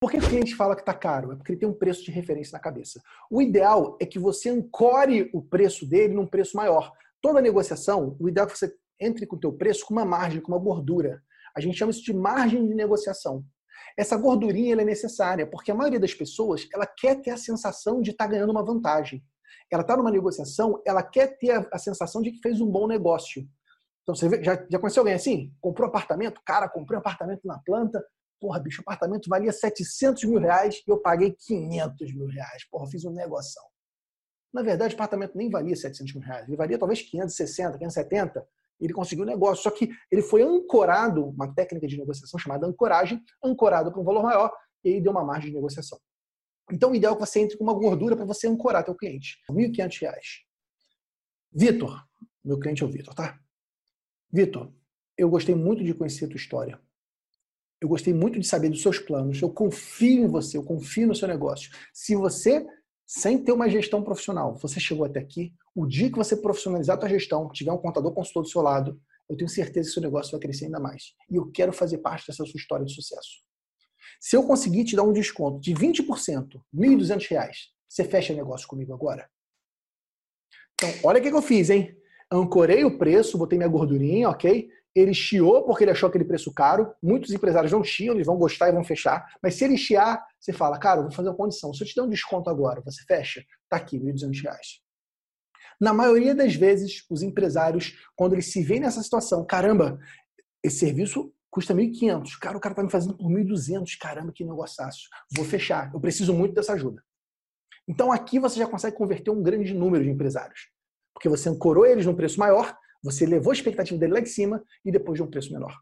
Por que o cliente fala que está caro? É porque ele tem um preço de referência na cabeça. O ideal é que você ancore o preço dele num preço maior. Toda negociação, o ideal é que você entre com o teu preço com uma margem, com uma gordura. A gente chama isso de margem de negociação. Essa gordurinha é necessária, porque a maioria das pessoas ela quer ter a sensação de estar tá ganhando uma vantagem. Ela está numa negociação, ela quer ter a, a, sensação de que fez um bom negócio. Então, você vê, já, já conheceu alguém assim? Comprou apartamento? Cara, comprei um apartamento na planta. Porra, bicho, o apartamento valia 700 mil reais e eu paguei 500 mil reais. Porra, fiz um negócio. Na verdade, o apartamento nem valia 700 mil reais. Ele valia talvez 560, 570 ele conseguiu o negócio. Só que ele foi ancorado, uma técnica de negociação chamada ancoragem, ancorado para um valor maior, e aí deu uma margem de negociação. Então, o ideal é que você entre com uma gordura para você ancorar teu cliente. R$ 1.500. Vitor, meu cliente é o Vitor, tá? Vitor, eu gostei muito de conhecer a tua história. Eu gostei muito de saber dos seus planos. Eu confio em você, eu confio no seu negócio. Se você sem ter uma gestão profissional. Você chegou até aqui, o dia que você profissionalizar a sua gestão, tiver um contador consultor do seu lado, eu tenho certeza que seu negócio vai crescer ainda mais. E eu quero fazer parte dessa sua história de sucesso. Se eu conseguir te dar um desconto de 20%, R$ 1.200, você fecha negócio comigo agora? Então, olha o que eu fiz, hein? Ancorei o preço, botei minha gordurinha, ok? Ele chiou porque ele achou aquele preço caro. Muitos empresários não chiam, eles vão gostar e vão fechar. Mas se ele chiar, você fala, cara, vou fazer uma condição. Se eu te der um desconto agora, você fecha? Tá aqui, R$ 1.200. Na maioria das vezes, os empresários, quando eles se veem nessa situação, caramba, esse serviço custa 1.500. Cara, o cara tá me fazendo por 1.200. Caramba, que negociaço. Vou fechar. Eu preciso muito dessa ajuda. Então aqui você já consegue converter um grande número de empresários. Porque você ancorou eles num preço maior, você levou a expectativa dele lá em cima e depois de um preço menor.